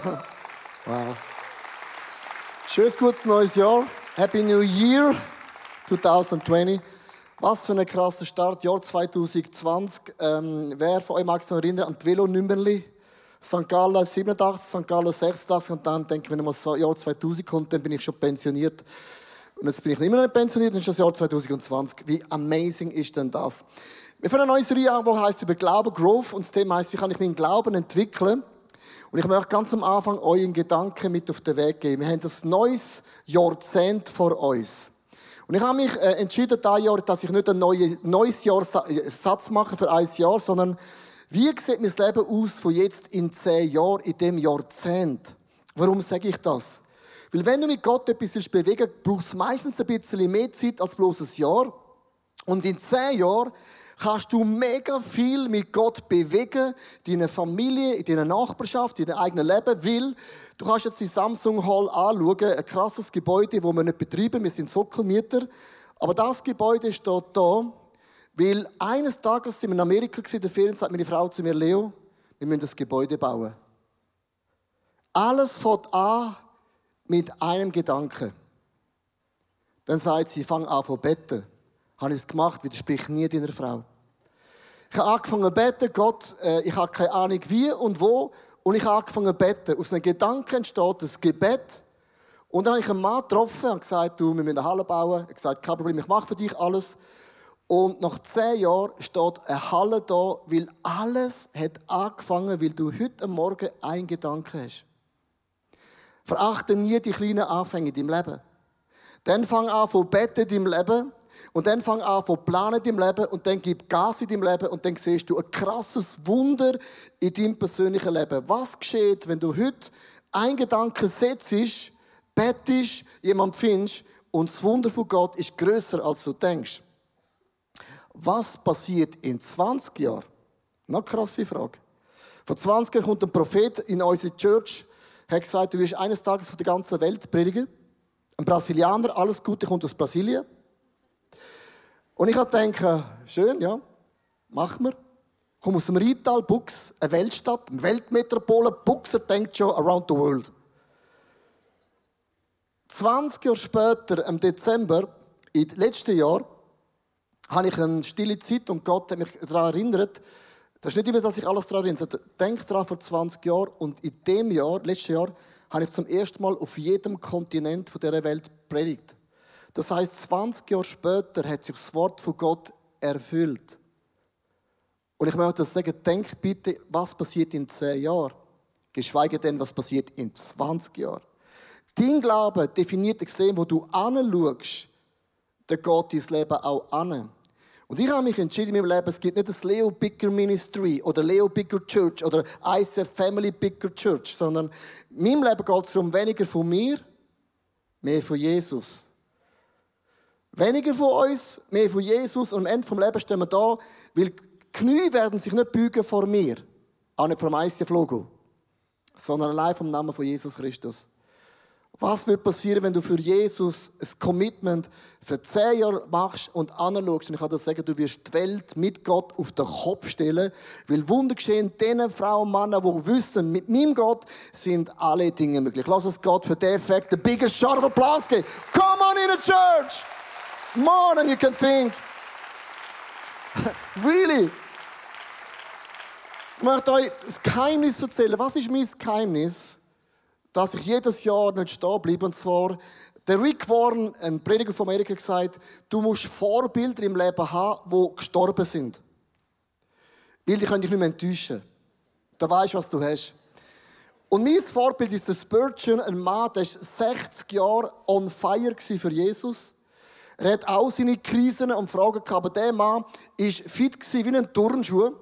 wow. Schönes gutes neues Jahr. Happy New Year 2020. Was für ein krasser Start, Jahr 2020. Ähm, wer von euch mag sich noch erinnern an die Velo-Nummerli? St. Gallen 87, St. Gallen 86 und dann denke ich, wenn das Jahr 2000 kommt, dann bin ich schon pensioniert. Und jetzt bin ich immer noch nicht pensioniert, dann ist das Jahr 2020. Wie amazing ist denn das? Wir fangen eine neue Serie an, die heißt über Glauben, Growth. Und das Thema heißt, wie kann ich meinen Glauben entwickeln? Und ich möchte ganz am Anfang euren Gedanken mit auf den Weg geben. Wir haben das neues Jahrzehnt vor uns. Und ich habe mich äh, entschieden, dieses Jahr, dass ich nicht ein neues Jahr äh, Satz mache für ein Jahr, sondern wie sieht mein Leben aus von jetzt in zehn Jahren, in dem Jahrzehnt? Warum sage ich das? Weil wenn du mit Gott etwas bewegen willst, brauchst du meistens ein bisschen mehr Zeit als bloß ein Jahr. Und in zehn Jahren kannst du mega viel mit Gott bewegen, deine Familie, in deiner Nachbarschaft, in deinem eigenen Leben, weil du kannst jetzt die Samsung Hall anschauen, ein krasses Gebäude, wo wir nicht betreiben, wir sind Sockelmieter, aber das Gebäude steht da, weil eines Tages sind wir in Amerika in der Ferien, sagt meine Frau zu mir, Leo, wir müssen das Gebäude bauen. Alles fängt an mit einem Gedanken. Dann sagt sie, fang an zu beten. Habe ich es gemacht, widerspricht nie deiner Frau. Ich habe angefangen zu beten, Gott, äh, ich habe keine Ahnung wie und wo. Und ich habe angefangen zu beten. Aus einem Gedanken entsteht das Gebet. Und dann habe ich einen Mann getroffen und gesagt, du, wir müssen eine Halle bauen. Er hat gesagt, kein Problem, ich mache für dich alles. Und nach zehn Jahren steht eine Halle da, weil alles hat angefangen, weil du heute Morgen einen Gedanken hast. Verachte nie die kleinen Anfänge in deinem Leben. Dann fang an von beten in deinem Leben. Und dann fang an von planen im Leben und dann gib Gas in deinem Leben und dann siehst du ein krasses Wunder in deinem persönlichen Leben. Was geschieht, wenn du heute ein Gedanke setzt, bettest, jemand findest und das Wunder von Gott ist größer als du denkst? Was passiert in 20 Jahren? Noch krasse Frage. Vor 20 Jahren kommt ein Prophet in unsere Church, hat gesagt, du wirst eines Tages von der ganzen Welt predigen. Ein Brasilianer, alles Gute kommt aus Brasilien. Und ich habe gedacht, schön, ja, machen wir. Ich komme aus dem Rital, Bux, eine Weltstadt, eine Weltmetropole. Buxer denkt schon around the world. 20 Jahre später, im Dezember, im letzten Jahr, habe ich eine stille Zeit und Gott hat mich daran erinnert, das ist nicht immer, dass ich alles daran erinnere. Denk daran vor 20 Jahren und in dem Jahr, letztes Jahr, habe ich zum ersten Mal auf jedem Kontinent dieser Welt predigt. Das heißt, 20 Jahre später hat sich das Wort von Gott erfüllt. Und ich möchte sagen, denk bitte, was passiert in 10 Jahren? Geschweige denn, was passiert in 20 Jahren. Dein Glaube definiert extrem, wo du anschaust, der Gott dein Leben auch an. Und ich habe mich entschieden in meinem Leben, es gibt nicht das Leo Bigger Ministry oder Leo Bigger Church oder ICF Family Bigger Church, sondern in meinem Leben geht es darum, weniger von mir, mehr von Jesus. Weniger von uns, mehr von Jesus. Und am Ende vom Lebens stehen wir da, weil Knie werden sich nicht bügen vor mir. Auch nicht vom ICF-Logo. Sondern allein vom Namen von Jesus Christus. Was wird passieren, wenn du für Jesus ein Commitment für zehn Jahre machst und anschaust? Und ich kann dir sagen, du wirst die Welt mit Gott auf den Kopf stellen, weil Wunder geschehen denen Frauen und Männern, die wissen, mit meinem Gott sind alle Dinge möglich. Lass uns Gott für den Effekt the biggest shot of applause geben. Come on in the church! More than you can think. really? Ich möchte euch das Geheimnis erzählen. Was ist mein Geheimnis, dass ich jedes Jahr nicht stehen bleibe? Und zwar, der Rick Warren, ein Prediger von Amerika, gesagt, du musst Vorbilder im Leben haben, die gestorben sind. Weil die können dich nicht mehr enttäuschen. Da weißt du, was du hast. Und mein Vorbild ist der Spurgeon, ein Mann, der war 60 Jahre on fire für Jesus. Er hat auch seine Krisen und Fragen gehabt, aber der Mann war fit wie ein Turnschuh. Und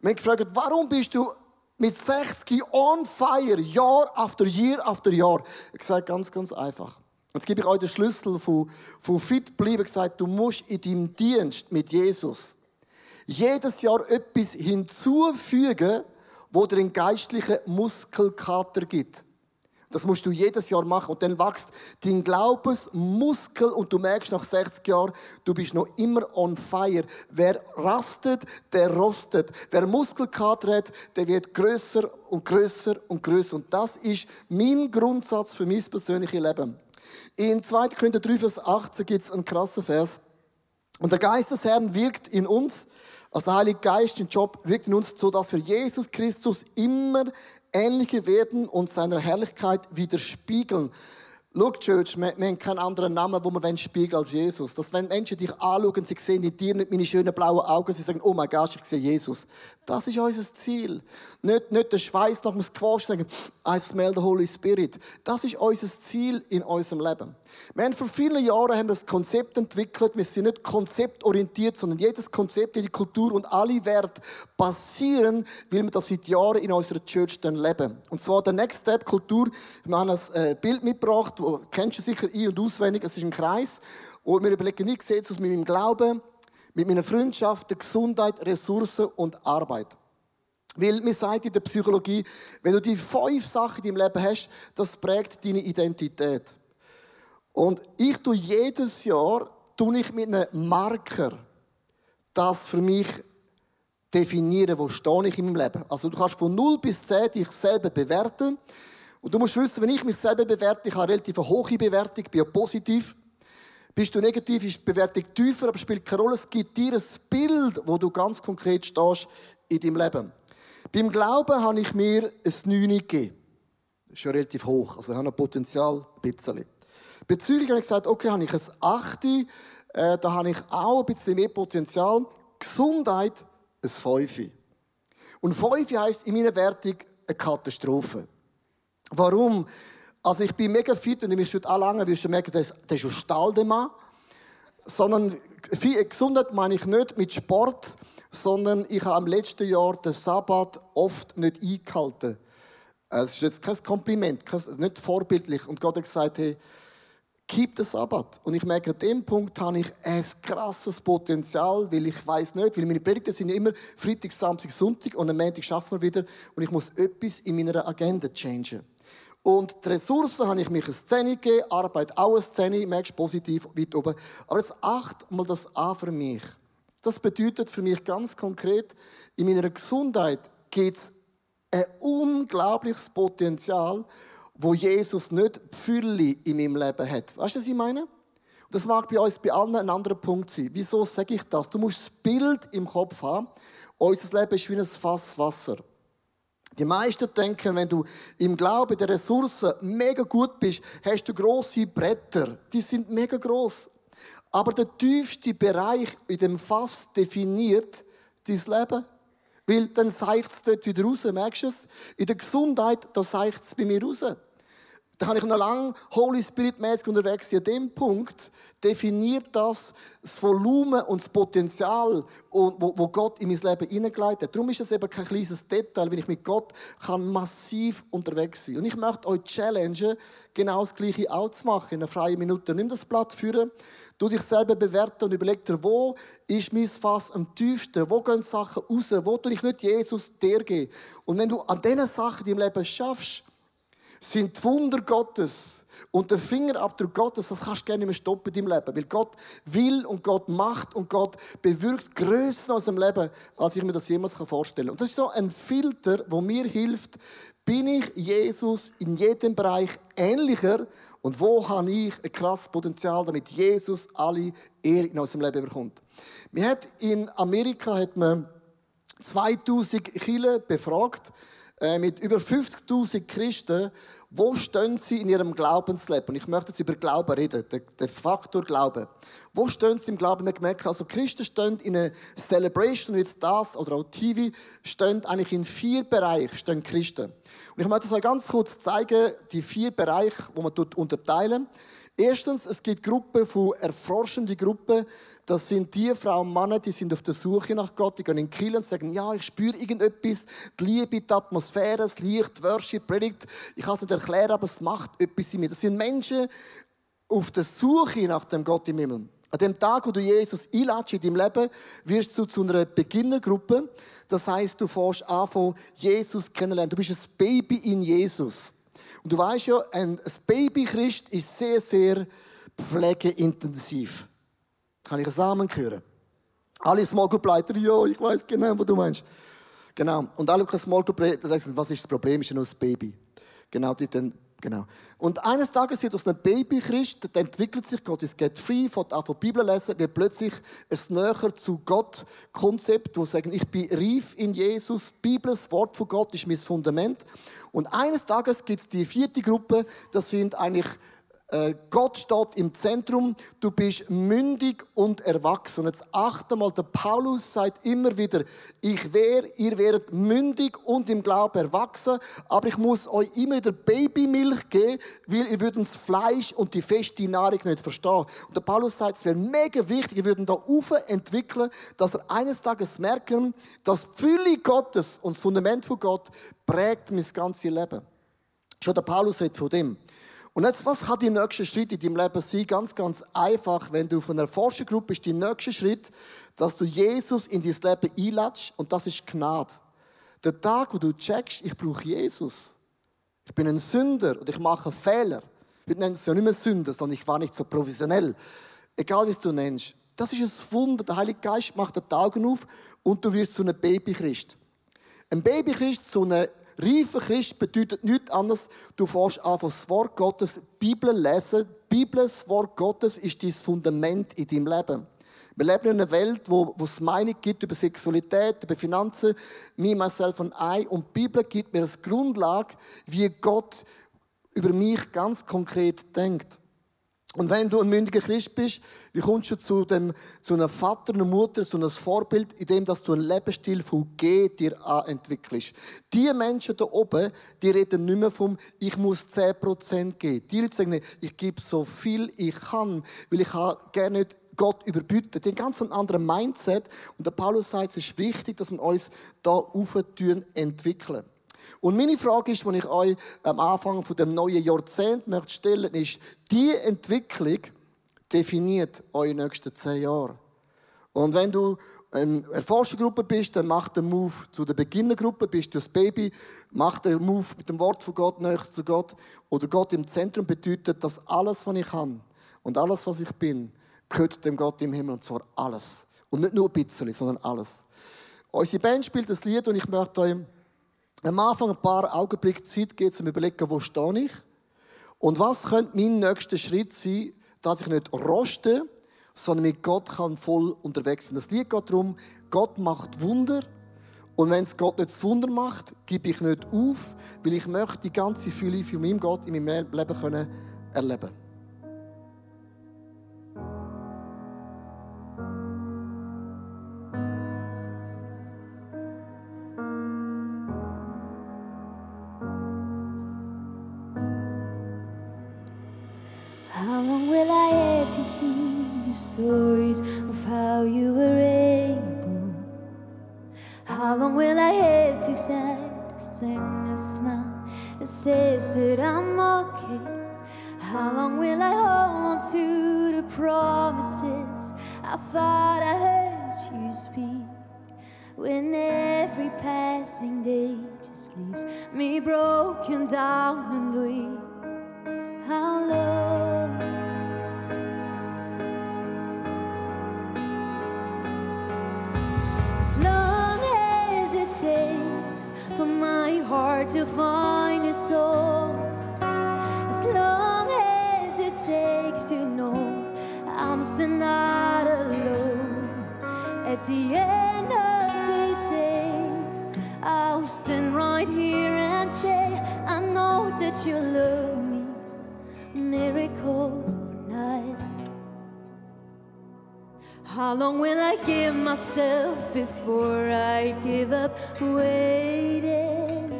wir gefragt, warum bist du mit 60 on fire, Jahr after Jahr after Jahr? Er gesagt, ganz, ganz einfach. Und jetzt gebe ich euch den Schlüssel von, von fit bleiben. gesagt, du musst in deinem Dienst mit Jesus jedes Jahr etwas hinzufügen, wo dir einen geistlichen Muskelkater gibt. Das musst du jedes Jahr machen. Und dann wächst dein Glaubensmuskel und du merkst nach 60 Jahren, du bist noch immer on fire. Wer rastet, der rostet. Wer Muskelkater hat, der wird größer und größer und größer. Und das ist mein Grundsatz für mein persönliches Leben. In 2. Korinther 3, Vers 18 gibt es einen krassen Vers. Und der Geist des Herrn wirkt in uns, also Heilige Geist, den Job wirkt in uns, so dass wir Jesus Christus immer ähnlicher werden und seiner Herrlichkeit widerspiegeln. Schau, Church, wir, wir haben keinen anderen Namen, wo wir spiegeln als Jesus. Dass wenn Menschen dich anschauen, sie sehen in dir nicht meine schönen blauen Augen, sie sagen, oh mein Gott, ich sehe Jesus. Das ist unser Ziel. Nicht, nicht der Schweiß nach dem Squash sagen, I smell the Holy Spirit. Das ist unser Ziel in unserem Leben. Wir haben vor vielen Jahren haben das Konzept entwickelt. Wir sind nicht konzeptorientiert, sondern jedes Konzept, jede Kultur und alle Werte basieren, weil wir das seit Jahren in unserer Church dann leben. Und zwar der Next Step Kultur. Wir haben ein äh, Bild mitgebracht, wo, kennst du sicher ein- und auswendig. Es ist ein Kreis. Und wir überlegen, wie sieht es aus mit meinem Glauben, mit meiner Freundschaft, der Gesundheit, Ressourcen und Arbeit. Weil mir sagt in der Psychologie, wenn du die fünf Sachen in deinem Leben hast, das prägt deine Identität. Und ich tue jedes Jahr, tue ich mit einem Marker das für mich definieren, wo stehe ich in meinem Leben. Also du kannst von 0 bis 10 dich selber bewerten. Und du musst wissen, wenn ich mich selber bewerte, ich habe eine relativ hohe Bewertung, bin ja positiv. Bist du negativ, ist die Bewertung tiefer, aber spielt keine Rolle. Es gibt dir ein Bild, wo du ganz konkret stehst in deinem Leben. Beim Glauben habe ich mir ein 9 gegeben. Das ist schon relativ hoch, also ich habe noch Potenzial, ein bisschen. Bezüglich habe ich gesagt, okay, habe ich ein 8, äh, da habe ich auch ein bisschen mehr Potenzial. Gesundheit, ein 5. Und 5 heisst in meiner Wertung eine Katastrophe. Warum? Also ich bin mega fit, wenn du mich schon anlangen wirst du merken, das, das ist ein Staldemann. Sondern Gesundheit meine ich nicht mit Sport, sondern ich habe im letzten Jahr den Sabbat oft nicht eingehalten. Es ist jetzt kein Kompliment, nicht vorbildlich. Und Gott hat gesagt, hey, keep den Sabbat. Und ich merke, an dem Punkt habe ich ein krasses Potenzial, weil ich weiß nicht, weil meine Predigten sind immer Freitag, Samstag, Sonntag und am Montag schaffen wir wieder und ich muss etwas in meiner Agenda changen. Und die Ressourcen habe ich mich eine Szene gegeben, Arbeit auch eine Szene, merkst positiv, weit oben. Aber jetzt acht mal das an für mich. Das bedeutet für mich ganz konkret, in meiner Gesundheit gibt es ein unglaubliches Potenzial, wo Jesus nicht Pfülli in meinem Leben hat. Weißt du, was ich meine? Und das mag bei uns bei allen ein anderer Punkt sein. Wieso sage ich das? Du musst das Bild im Kopf haben. Unser Leben ist wie ein Fass Wasser. Die meisten denken, wenn du im Glauben der Ressourcen mega gut bist, hast du große Bretter. Die sind mega groß. Aber der tiefste Bereich in dem Fass definiert dein Leben. Weil dann seicht es dort wieder raus, merkst du es? In der Gesundheit, da seicht es bei mir raus. Da habe ich noch lange Holy Spirit mäßig unterwegs. An dem Punkt definiert das das Volumen und das Potenzial, wo, Gott in mein Leben hineingelegt hat. Darum ist es eben kein kleines Detail, wenn ich mit Gott kann massiv unterwegs sein. Und ich möchte euch challengen, genau das Gleiche auch zu machen in einer freien Minute. Nimm das Blatt führen, du dich selber bewerten und überleg dir, wo ist mein Fass am tiefsten? Wo gehen Sachen raus? Wo tue ich nicht Jesus dir geben? Und wenn du an diesen Sachen in deinem Leben schaffst, sind die Wunder Gottes und der Fingerabdruck Gottes, das kannst du gerne nicht mehr stoppen in deinem Leben. Weil Gott will und Gott macht und Gott bewirkt Größen aus dem Leben, als ich mir das jemals vorstellen kann. Und das ist so ein Filter, wo mir hilft, bin ich Jesus in jedem Bereich ähnlicher und wo habe ich ein krasses Potenzial, damit Jesus alle Ehre in unserem Leben bekommt. Wir hat in Amerika hat man 2000 Kinder befragt, mit über 50.000 Christen, wo stehen sie in ihrem Glaubensleben? Und ich möchte jetzt über Glauben reden, der, Faktor Glauben. Wo stehen sie im Glauben? Wir merken, also Christen stehen in einer Celebration, wie jetzt das oder auch TV, stehen eigentlich in vier Bereichen, stehen Christen. Und ich möchte euch ganz kurz zeigen, die vier Bereiche, wo man dort unterteilen. Erstens, es gibt Gruppen von erforschenden Gruppen. Das sind die Frauen und Männer, die sind auf der Suche nach Gott. Die gehen in Kiel und sagen, ja, ich spüre irgendetwas. Die Liebe, die Atmosphäre, das Licht, die Worship, Predigt. Ich kann es nicht erklären, aber es macht etwas in mir. Das sind Menschen auf der Suche nach dem Gott im Himmel. An dem Tag, wo du Jesus einladest in deinem Leben, wirst du zu einer Beginnergruppe. Das heißt, du fährst an, Jesus kennenlernen. Du bist ein Baby in Jesus. Und du weißt ja, ein Babychrist ist sehr, sehr pflegeintensiv. Kann ich Samen hören? Alle Small Group Leiter, ja, ich weiß genau, was du meinst. Genau. Und alle Small Group Leiter sagen, was ist das Problem? Ist ja nur das Baby. Genau, die dann Genau. Und eines Tages wird aus einem Baby Christ, der entwickelt sich, Gott ist get free, fängt an von Bibel lesen, wird plötzlich ein näher zu Gott Konzept, wo sagen, ich bin reif in Jesus, Bibel, das Wort von Gott ist mein Fundament. Und eines Tages gibt es die vierte Gruppe, das sind eigentlich Gott steht im Zentrum, du bist mündig und erwachsen. Jetzt achte mal, der Paulus sagt immer wieder, ich wäre, ihr werdet mündig und im Glauben erwachsen, aber ich muss euch immer wieder Babymilch geben, weil ihr würdet das Fleisch und die feste Nahrung nicht verstehen. Und der Paulus sagt, es wäre mega wichtig, ihr würden da auf entwickeln, dass er eines Tages merken, dass die Fülle Gottes und das Fundament von Gott prägt mein ganzes Leben. Schon der Paulus redet von dem. Und jetzt, was kann die nächste Schritt in deinem Leben sein? Ganz, ganz einfach, wenn du von einer Forschergruppe bist, die nächste Schritt, dass du Jesus in dein Leben einlädst und das ist Gnade. Der Tag, wo du checkst, ich brauche Jesus. Ich bin ein Sünder und ich mache Fehler. Wir nennen es ja nicht mehr Sünder, sondern ich war nicht so professionell. Egal, wie es du nennst. Das ist ein Wunder. Der Heilige Geist macht die Augen auf und du wirst zu einem Babychrist. Ein Babychrist, so eine Reifer Christ bedeutet nichts anderes, du fährst an das Wort Gottes, Bibel lesen. Die Bibel, das Wort Gottes, ist dein Fundament in deinem Leben. Wir leben in einer Welt, wo, wo es Meinung gibt über Sexualität, über Finanzen, me, myself und I. Und die Bibel gibt mir als Grundlage, wie Gott über mich ganz konkret denkt. Und wenn du ein mündiger Christ bist, wie kommst du zu, dem, zu einem Vater, einer Mutter, zu einem Vorbild, in dem dass du einen Lebensstil von G dir entwickelst. Die Menschen da oben, die reden nicht mehr vom, ich muss 10% geben. Die Leute sagen, ich gebe so viel ich kann, weil ich gerne nicht Gott überbieten. Den ganz anderen Mindset. Und der Paulus sagt, es ist wichtig, dass wir uns da auf entwickeln. Und meine Frage ist, die ich euch am Anfang von dem neuen Jahrzehnt möchte stellen, ist, die Entwicklung definiert eure nächsten zehn Jahre. Und wenn du eine Erforschergruppe bist, dann mach den Move zu der Beginnergruppe, bist du das Baby, mach den Move mit dem Wort von Gott näher zu Gott. Oder Gott im Zentrum bedeutet, dass alles, was ich kann und alles, was ich bin, gehört dem Gott im Himmel und zwar alles. Und nicht nur ein bisschen, sondern alles. Unsere Band spielt das Lied und ich möchte euch am Anfang ein paar Augenblicke Zeit geben, um zu überlegen, wo stehe ich? Und was könnte mein nächster Schritt sein, dass ich nicht roste, sondern mit Gott kann voll unterwegs sein. Das Lied geht darum, Gott macht Wunder. Und wenn es Gott nicht das Wunder macht, gebe ich nicht auf, weil ich möchte die ganze Fülle von meinem Gott in meinem Leben können erleben says that I'm okay? How long will I hold on to the promises I thought I heard you speak? When every passing day just leaves me broken down and weak. How long? As long as it takes for my heart to find its home, As long as it takes to know I'm still not alone. At the end of the day, I'll stand right here and say, I know that you love me, miracle night. How long will I give myself before I give up waiting?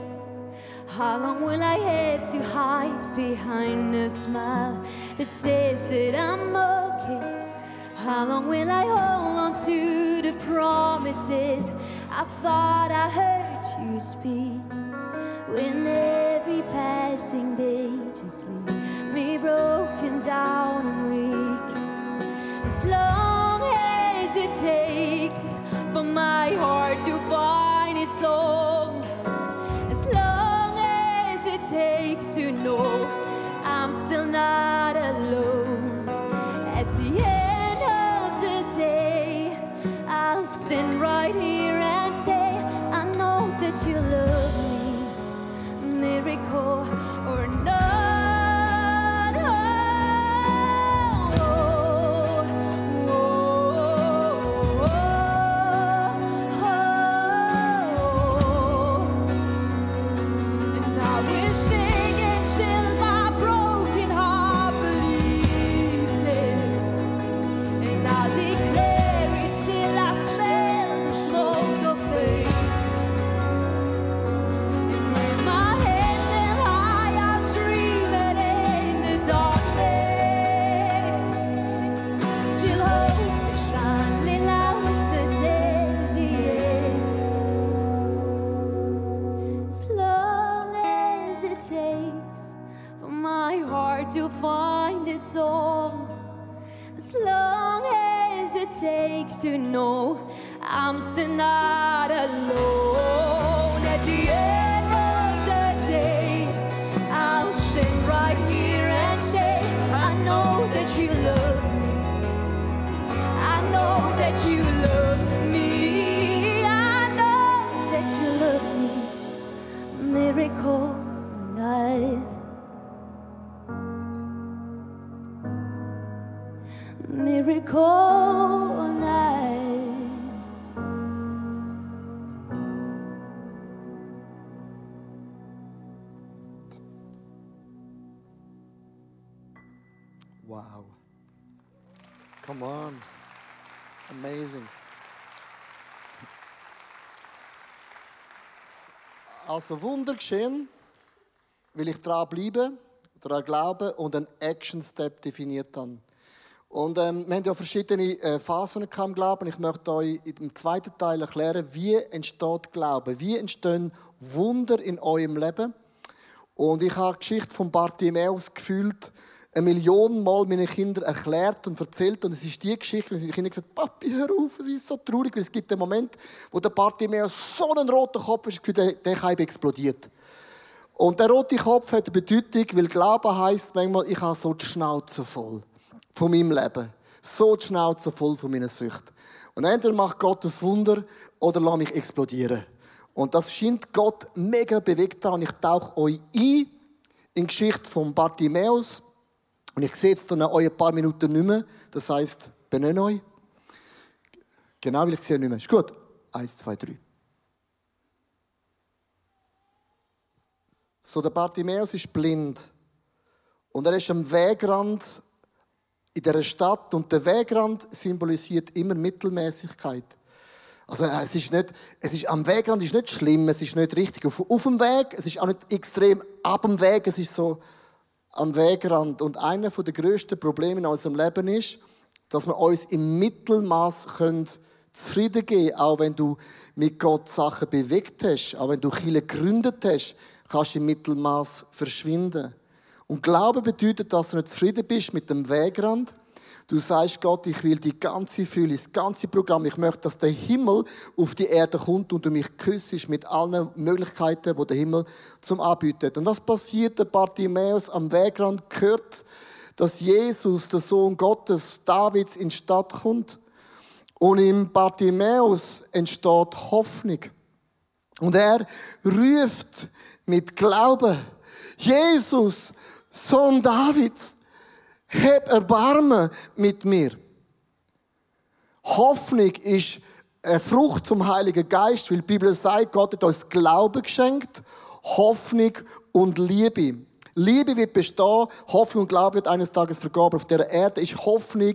How long will I have to hide behind a smile that says that I'm okay? How long will I hold on to the promises I thought I heard you speak? When every passing day just leaves me broken down and weak. For my heart to find its own. As long as it takes to know I'm still not alone. At the end of the day, I'll stand right here and say, I know that you love me. Miracle or not. Wow. Come on. Amazing. Also Wunder geschehen, will ich dranbleiben, daran glauben und einen Action-Step definiert haben. Und ähm, wir haben ja verschiedene äh, Phasen im Glauben. Ich möchte euch im zweiten Teil erklären, wie entsteht Glauben, wie entstehen Wunder in eurem Leben. Und ich habe die Geschichte von Bartimäus gefühlt eine Million Mal meinen Kindern erklärt und erzählt. Und es ist die Geschichte, wo die Kinder gesagt Papi, hör auf, es ist so traurig. Weil es gibt einen Moment, wo der Bartimäus so einen roten Kopf ist, der, der Keim explodiert. Und der rote Kopf hat eine Bedeutung, weil Glauben heisst manchmal, ich habe so die Schnauze voll von meinem Leben. So die Schnauze voll von meiner Sucht. Und entweder macht Gott das Wunder oder lass mich explodieren. Und das scheint Gott mega bewegt haben. Und ich tauche euch ein in die Geschichte von Bartimäus. Und ich sehe jetzt dann euch ein paar Minuten nicht mehr. Das heisst, benenne euch. Genau, weil ich sehe nicht mehr. Ist gut. Eins, zwei, drei. So, der Bartimäus ist blind. Und er ist am Wegrand in dieser Stadt. Und der Wegrand symbolisiert immer Mittelmäßigkeit. Also es ist nicht, es ist am Wegrand ist nicht schlimm, es ist nicht richtig auf, auf dem Weg, es ist auch nicht extrem ab dem Weg, es ist so am Wegrand. Und einer der grössten Probleme in unserem Leben ist, dass wir uns im Mittelmaß können zufrieden geben auch wenn du mit Gott Sachen bewegt hast, auch wenn du Chile gegründet hast, kannst du im Mittelmaß verschwinden. Und Glaube bedeutet, dass du nicht zufrieden bist mit dem Wegrand. Du sagst Gott, ich will die ganze Fülle, das ganze Programm. Ich möchte, dass der Himmel auf die Erde kommt und du mich küssest mit allen Möglichkeiten, die der Himmel zum anbietet. Und was passiert? Der Bartimäus am Wegrand hört, dass Jesus, der Sohn Gottes, Davids, in die Stadt kommt. Und im Bartimäus entsteht Hoffnung. Und er ruft mit Glauben, Jesus, Sohn Davids, hab Erbarmen mit mir. Hoffnung ist eine Frucht zum Heiligen Geist, weil die Bibel sagt, Gott hat uns Glauben geschenkt, Hoffnung und Liebe. Liebe wird bestehen, Hoffnung und Glaube wird eines Tages vergehen, aber auf der Erde ist Hoffnung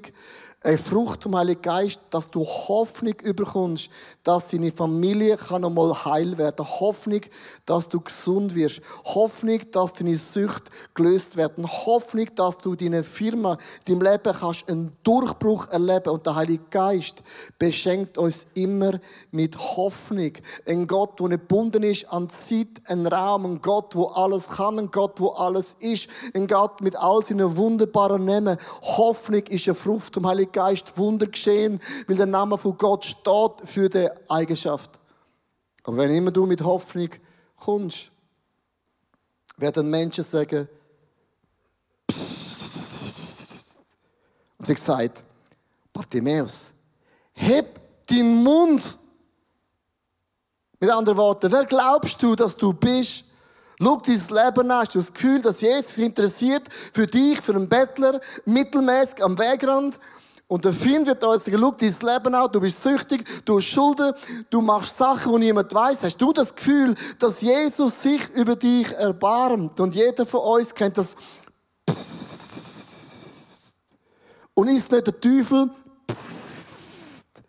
eine Frucht zum Heiligen Geist, dass du Hoffnung überkommst, dass deine Familie kann einmal heil werden. Hoffnung, dass du gesund wirst. Hoffnung, dass deine Sucht gelöst werden. Hoffnung, dass du deine Firma, deinem Leben kannst einen Durchbruch erleben. Und der Heilige Geist beschenkt uns immer mit Hoffnung. Ein Gott, der nicht gebunden ist an Zeit, ein Raum, ein Gott, wo alles kann, ein Gott, wo alles ist. Ein Gott mit all seinen wunderbaren Namen. Hoffnung ist eine Frucht vom Heiligen Geist Wunder geschehen, weil der Name von Gott steht für die Eigenschaft. Aber wenn immer du mit Hoffnung kommst, werden Menschen sagen, Psst. Und sie sagt, Bartimäus, heb deinen Mund. Mit anderen Worten, wer glaubst du, dass du bist? Schau dein Leben an. Hast du das Gefühl, dass Jesus interessiert für dich, für einen Bettler, mittelmäßig am Wegrand? Und der Feind wird uns schau dein Leben an, du bist süchtig, du hast Schulden, du machst Sachen, die niemand weiß. Hast du das Gefühl, dass Jesus sich über dich erbarmt? Und jeder von uns kennt das Psst. Und ist nicht der Teufel, Psst.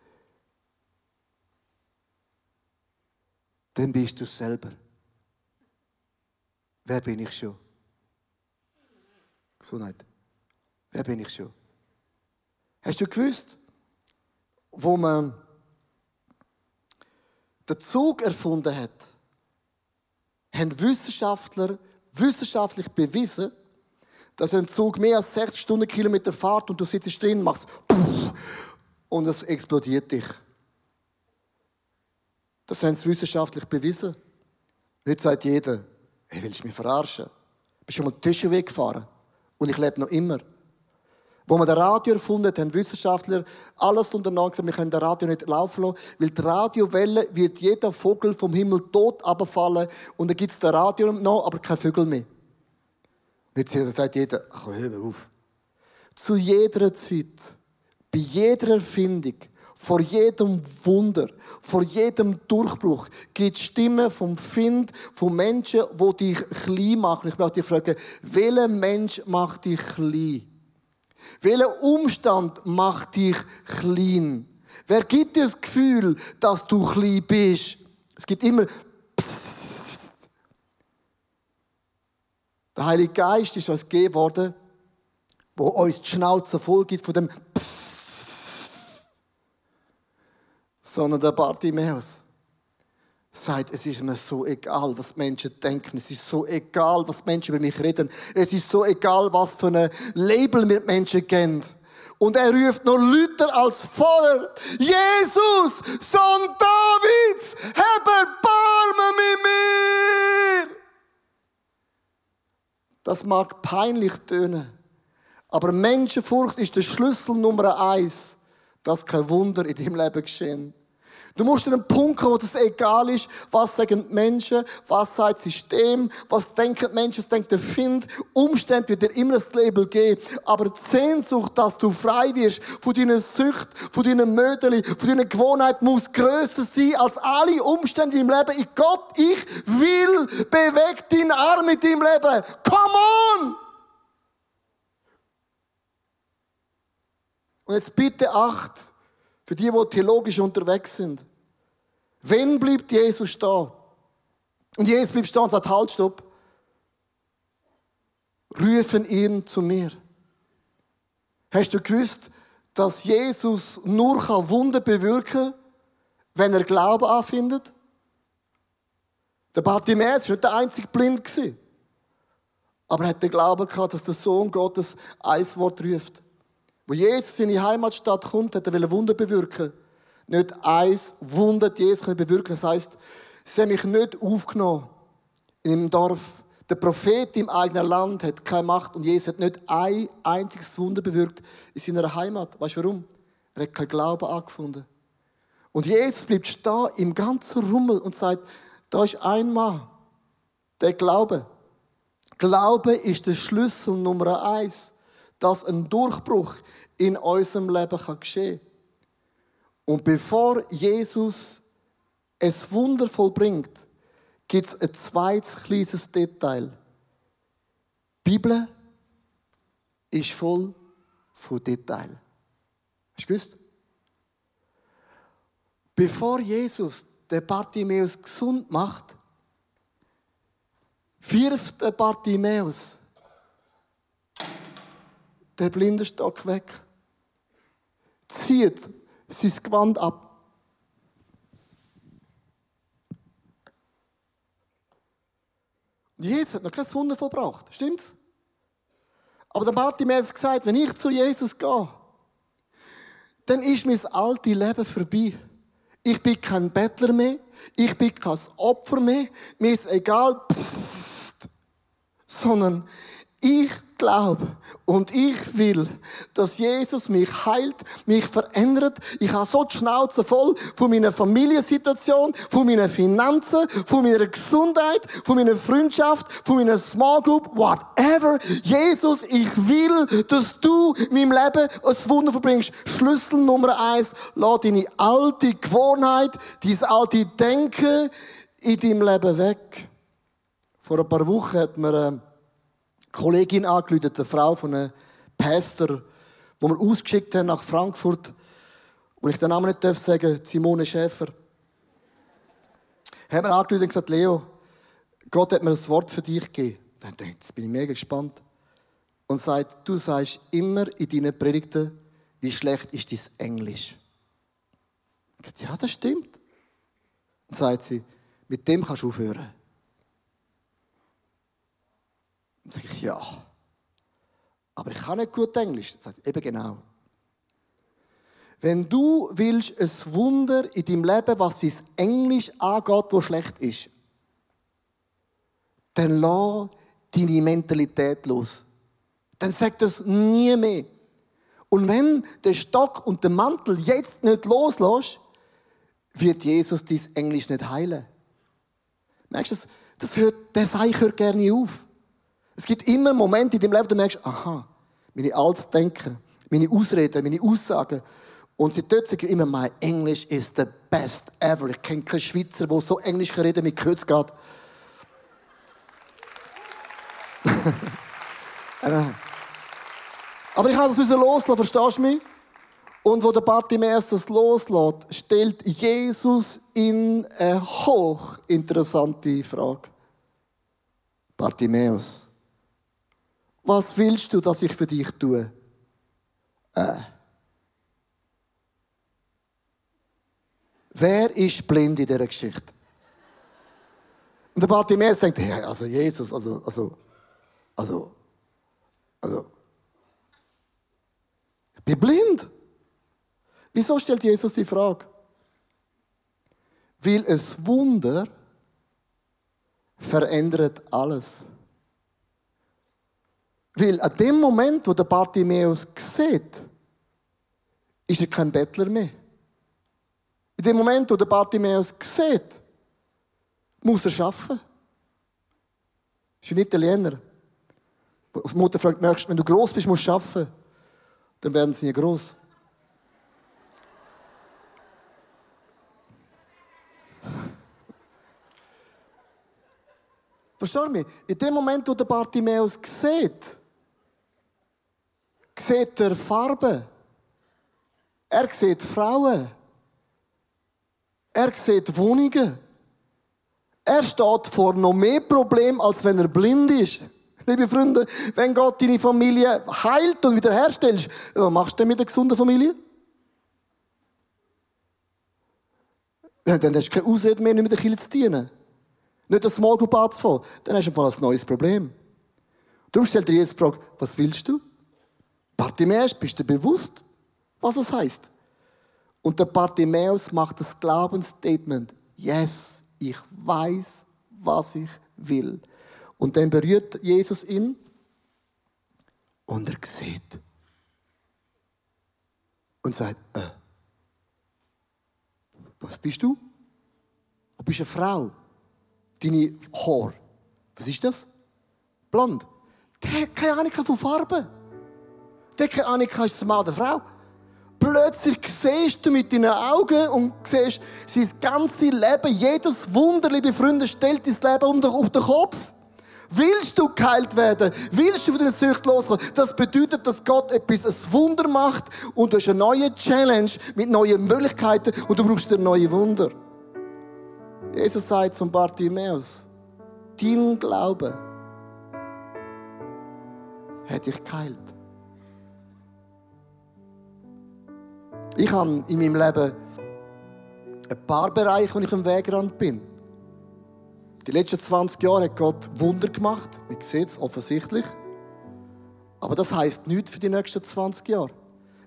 Dann bist du selber. Wer bin ich schon? Gesundheit. Wer bin ich schon? Hast du gewusst, wo man den Zug erfunden hat, haben Wissenschaftler wissenschaftlich bewiesen, dass ein Zug mehr als 60 Stundenkilometer fährt und du sitzt drin, machst puff, und es explodiert dich. Das haben sie wissenschaftlich bewiesen. Heute sagt jeder, hey, willst du mich verarschen? Bist schon mal den Tisch weggefahren? Und ich lebe noch immer. Wo man das Radio erfunden hat, haben Wissenschaftler alles unternommen gesagt, wir können das Radio nicht laufen lassen, weil die Radiowelle wird jeder Vogel vom Himmel tot abfallen und dann gibt es das Radio noch, aber keine Vögel mehr. Und jetzt sagt jeder, ach, hör mir auf. Zu jeder Zeit, bei jeder Erfindung, vor jedem Wunder, vor jedem Durchbruch gibt es Stimmen vom Find, von Menschen, die dich klein machen. Ich möchte dich fragen, welcher Mensch macht dich klein? Welcher Umstand macht dich klein? Wer gibt dir das Gefühl, dass du klein bist? Es gibt immer Psst. Der Heilige Geist ist uns gegeben worden, wo uns die Schnauze voll gibt von dem Psst. Sondern der Bartimäus sagt, es ist mir so egal, was Menschen denken. Es ist so egal, was Menschen über mich reden. Es ist so egal, was für ein Label mir Menschen kennen. Und er ruft noch Luther als vorher. Jesus, Sohn Davids, hab Erbarmen mit mir! Das mag peinlich tönen. Aber Menschenfurcht ist der Schlüssel Nummer eins, dass kein Wunder in deinem Leben geschehen. Du musst an einen Punkt kommen, wo es egal ist, was sagen die Menschen, was sagt das System, was denken die Menschen, was denkt der Find. Umstände wird dir immer das Label geben. Aber die Sehnsucht, dass du frei wirst von deiner Sucht, von deinen Mödeli, von deiner Gewohnheit, muss grösser sein als alle Umstände in deinem Leben. Ich Gott, ich will, beweg deinen Arm mit deinem Leben. Come on! Und jetzt bitte acht, für die, die theologisch unterwegs sind. Wenn bleibt Jesus stehen? Und Jesus bleibt stehen und sagt, halt, stopp. Rufen ihn zu mir. Hast du gewusst, dass Jesus nur Wunder bewirken kann, wenn er Glauben anfindet? Der Bartimäus war nicht der einzige Blind. Aber er hat den Glauben gehabt, dass der Sohn Gottes ein Wort ruft. Wo Jesus in die Heimatstadt kommt, hat er Wunder bewirken. Nicht eins Wunder hat Jesus bewirken. Das heisst, sie haben mich nicht aufgenommen im Dorf. Der Prophet im eigenen Land hat keine Macht und Jesus hat nicht ein einziges Wunder bewirkt in seiner Heimat. Weißt du warum? Er hat keinen Glauben angefunden. Und Jesus bleibt stehen im ganzen Rummel und sagt, da ist ein Mann, der Glaube. Glaube ist der Schlüssel Nummer eins dass ein Durchbruch in unserem Leben geschehen kann. Und bevor Jesus es Wunder vollbringt, gibt es ein zweites kleines Detail. Die Bibel ist voll von Details. Hast du gewusst? Bevor Jesus den Bartimäus gesund macht, wirft der Bartimäus der blinde Stock weg, zieht sein Gewand ab. Jesus hat noch kein Wunder verbracht, stimmt's? Aber der Bartimäus hat gesagt, wenn ich zu Jesus gehe, dann ist mein altes Leben vorbei. Ich bin kein Bettler mehr, ich bin kein Opfer mehr, mir ist egal, pssst, sondern ich glaube und ich will, dass Jesus mich heilt, mich verändert. Ich habe so die Schnauze voll von meiner Familiensituation, von meinen Finanzen, von meiner Gesundheit, von meiner Freundschaft, von meiner Small Group, whatever. Jesus, ich will, dass du in meinem Leben ein Wunder verbringst. Schlüssel Nummer eins, lass deine alte Gewohnheit, dein alte Denken in deinem Leben weg. Vor ein paar Wochen hat mir Kollegin angerufen, eine Frau von einem Pastor, wo wir ausgeschickt haben nach Frankfurt, wo ich den Namen nicht darf sagen, Simone Schäfer. Haben wir angerufen und gesagt, Leo, Gott hat mir ein Wort für dich gegeben. Dann denke ich, jetzt bin ich mega gespannt. Und sagt, du sagst immer in deinen Predigten, wie schlecht ist dein Englisch. Ich sage, ja, das stimmt. Dann sagt sie, mit dem kannst du aufhören. Dann sage ich, ja. Aber ich kann nicht gut Englisch. Dann sagt sie, eben genau. Wenn du willst ein Wunder in deinem Leben, was dein Englisch angeht, wo schlecht ist, dann lass deine Mentalität los. Dann sag das nie mehr. Und wenn der Stock und der Mantel jetzt nicht loslässt, wird Jesus dein Englisch nicht heilen. Merkst du, das, das hört, der Seich hört gerne auf. Es gibt immer Momente in deinem Leben, wo du merkst, aha, meine altes Denken, meine Ausreden, meine Aussagen. Und sie dort sagen immer, mein Englisch ist the best ever. Ich kenne keinen Schweizer, der so Englisch reden mit Kürz geht. Aber ich habe das loslassen, verstehst du mich? Und wo der Bartimäus das loslässt, stellt Jesus in eine hochinteressante Frage. Bartimäus, was willst du, dass ich für dich tue? Äh. Wer ist blind in dieser Geschichte? Und der Bartimäus denkt, hey, also Jesus, also, also, also, also, ich bin blind. Wieso stellt Jesus die Frage? Weil es Wunder verändert alles. Weil an dem Moment, wo der Bartimäus sieht, ist er kein Bettler mehr. In dem Moment, wo der Bartimäus sieht, muss er arbeiten. Ist ein Italiener. Die Mutter fragt, merkst, wenn du groß bist, musst du arbeiten. Dann werden sie nie groß. Verstehst du mich? In dem Moment, wo der Bartimäus sieht, sieht er Farben. Er sieht Frauen. Er sieht Wohnungen. Er steht vor noch mehr Problemen, als wenn er blind ist. Liebe Freunde, wenn Gott deine Familie heilt und wiederherstellt, was machst du denn mit einer gesunden Familie? Dann hast du keine Ausrede mehr, nicht mit der Kirche zu dienen. Nicht das Small Group anzufangen. Dann hast du ein neues Problem. Darum stellt dir jetzt die Frage, was willst du? Bartimäus, bist du bewusst, was es heißt? Und der Bartimäus macht das Glaubensstatement. Yes, ich weiß, was ich will. Und dann berührt Jesus ihn und er sieht. Und sagt, äh, was bist du? Du bist eine Frau. Deine Haar. Was ist das? Blond. Der hat keine Ahnung von Farben. Der keine Ahnung, ist es Mann oder Frau. Plötzlich siehst du mit deinen Augen und siehst sein ganzes Leben, jedes Wunder, liebe Freunde, stellt dein Leben auf den Kopf. Willst du geheilt werden? Willst du von den Süchten loskommen? Das bedeutet, dass Gott etwas, ein Wunder macht und du hast eine neue Challenge mit neuen Möglichkeiten und du brauchst ein neues Wunder. Jesus sagt zum Bartimäus, dein Glaube hat dich geheilt. Ich habe in meinem Leben ein paar Bereiche, wo ich am Wegrand bin. Die letzten 20 Jahre hat Gott Wunder gemacht. Man sieht es offensichtlich. Aber das heisst nichts für die nächsten 20 Jahre.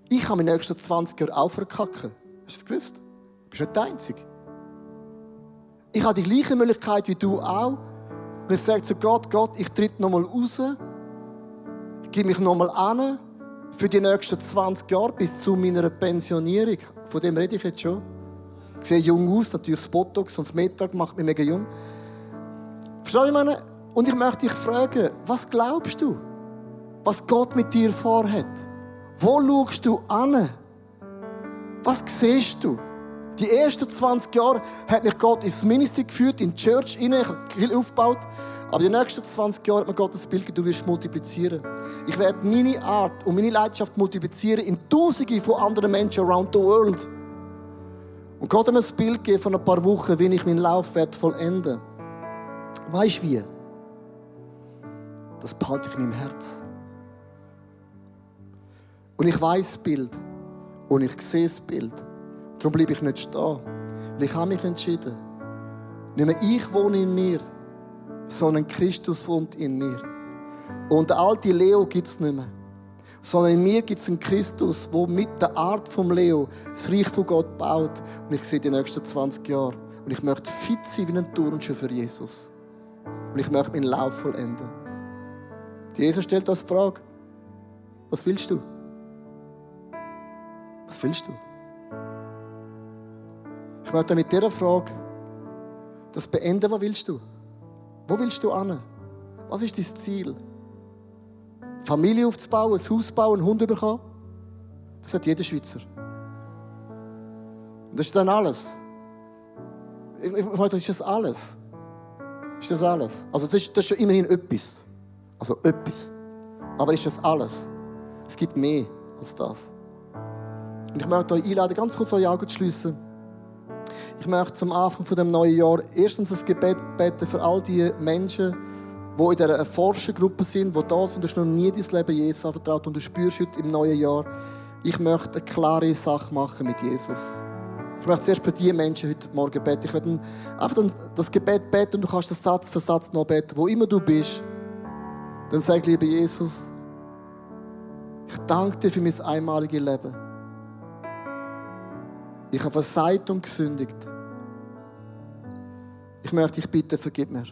Ich in den nächsten 20 Jahren auch verkacken. Hast du das gewusst? Du bist nicht der Einzige. Ich habe die gleiche Möglichkeit wie du auch. Und ich sage zu Gott, Gott, ich tritt nochmal raus, ich gebe mich nochmal an für die nächsten 20 Jahre bis zu meiner Pensionierung. Von dem rede ich jetzt schon. Ich sehe jung aus, natürlich das Botox und das Mittag macht mich mega jung. Verstehst du, meine? Und ich möchte dich fragen, was glaubst du? Was Gott mit dir vorhat? Wo schaust du an? Was siehst du? Die ersten 20 Jahre hat mich Gott ins Ministry geführt, in die Church rein, ich habe aufgebaut. Aber die nächsten 20 Jahre hat mir Gott das Bild gegeben, du wirst multiplizieren. Ich werde meine Art und meine Leidenschaft multiplizieren in Tausende von anderen Menschen around the world. Und Gott hat mir das Bild gegeben von ein paar Wochen, wie ich meinen Lauf werde vollenden. Weißt du wie? Das behalte ich in meinem Herz. Und ich weiß das Bild. Und ich sehe das Bild. Darum bleibe ich nicht stehen. Weil ich habe mich entschieden. Nicht mehr ich wohne in mir, sondern Christus wohnt in mir. Und der alte Leo gibt es nicht mehr. Sondern in mir gibt es einen Christus, der mit der Art vom Leo das Reich von Gott baut. Und ich sehe die nächsten 20 Jahre. Und ich möchte fit sein wie ein Turnschuh für Jesus. Und ich möchte meinen Lauf vollenden. Jesus stellt uns die Frage, was willst du? Was willst du? Möchte mit dieser Frage das beenden. Was willst du? Wo willst du an? Was ist dein Ziel? Familie aufzubauen, ein Haus bauen, einen Hund bekommen? Das hat jeder Schweizer. Und das ist dann alles. Ich, ich meine, ist das alles. Ist das alles? Also, das ist, das ist schon immerhin etwas. Also, etwas. Aber ist das alles? Es gibt mehr als das. Und ich möchte euch einladen, ganz kurz eure Augen zu schließen. Ich möchte zum Anfang von dem neuen Jahr erstens ein Gebet beten für all die Menschen, die in dieser Forschergruppe sind, die da sind, du hast noch nie dein Leben Jesus anvertraut und du spürst heute im neuen Jahr, ich möchte eine klare Sache machen mit Jesus. Ich möchte zuerst für diese Menschen heute Morgen beten. Ich werde einfach das Gebet beten und du kannst das Satz für Satz noch beten. Wo immer du bist, dann sag, lieber Jesus, ich danke dir für mein einmaliges Leben. Ich habe versagt und gesündigt. Ich möchte dich bitten, vergib mir.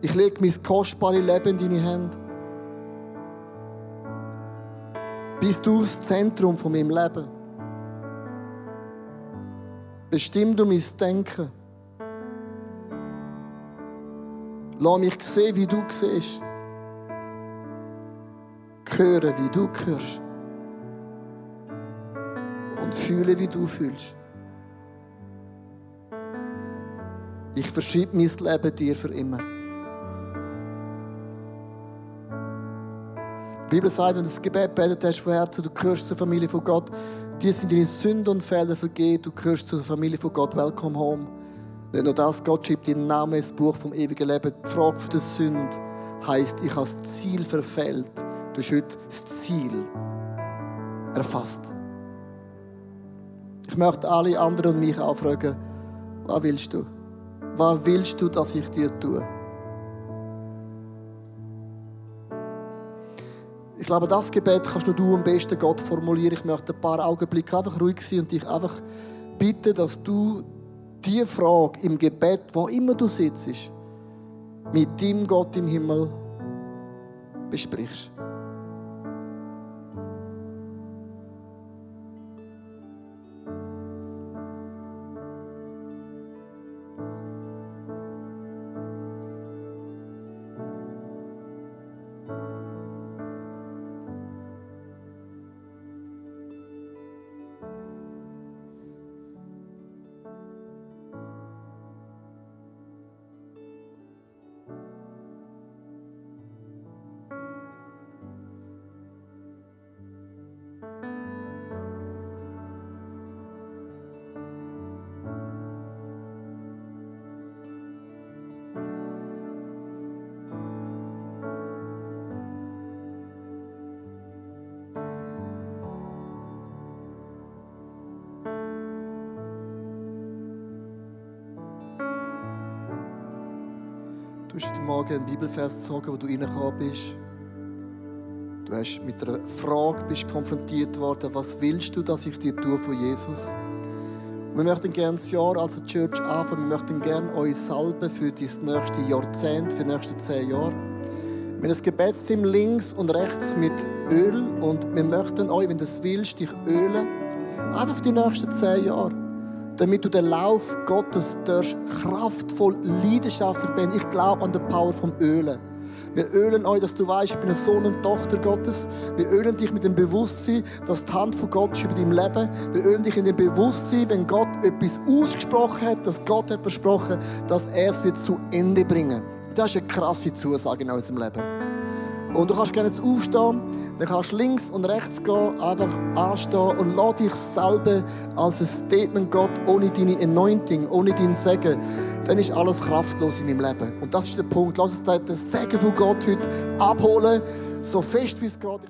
Ich lege mein kostbares Leben in deine Hände. Bist du das Zentrum von meinem Leben? Bestimm du mein Denken. Lass mich sehen, wie du siehst. Hören, wie du hörst und fühle, wie du fühlst. Ich verschiebe mein Leben dir für immer. Die Bibel sagt, wenn du das Gebet betet hast von Herzen, du gehörst zur Familie von Gott, dir sind deine Sünden und Fehler vergeben, du gehörst zur Familie von Gott, welcome home. Nicht nur das, Gott schreibt deinen Namen ins Buch vom ewigen Leben. Die Frage der Sünde heisst, ich habe das Ziel verfehlt. Du hast heute das Ziel erfasst. Ich möchte alle anderen und mich auch fragen, was willst du? Was willst du, dass ich dir tue? Ich glaube, das Gebet kannst nur du am besten Gott formulieren. Ich möchte ein paar Augenblicke einfach ruhig sein und dich einfach bitten, dass du diese Frage im Gebet, wo immer du sitzt, mit dem Gott im Himmel besprichst. Du hast heute Morgen einen Bibelvers gezogen, wo du reingekommen bist. Du hast mit einer Frage bist konfrontiert worden, was willst du, dass ich dir tue von Jesus? Wir möchten gerne das Jahr als Church anfangen. Wir möchten gerne euch salben für das nächste Jahrzehnt, für die nächsten zehn Jahre. Wir haben das Gebetsteam links und rechts mit Öl und wir möchten euch, wenn du es willst, dich ölen. Einfach die nächsten zehn Jahre. Damit du den Lauf Gottes durch kraftvoll, leidenschaftlich bist. Ich glaube an die Power vom Ölen. Wir ölen euch, dass du weißt, ich bin ein Sohn und Tochter Gottes. Wir ölen dich mit dem Bewusstsein, dass die Hand von Gott über deinem Leben. Wir ölen dich in dem Bewusstsein, wenn Gott etwas ausgesprochen hat, dass Gott hat versprochen, dass er es wird zu Ende bringen. Das ist eine krasse Zusage in unserem Leben. Und du kannst gerne jetzt aufstehen, dann kannst du links und rechts gehen, einfach anstehen und lass dich selber als ein Statement Gott ohne deine Anointing, ohne dein Segen, dann ist alles kraftlos in meinem Leben. Und das ist der Punkt. Lass uns den Segen von Gott heute abholen, so fest wie es geht.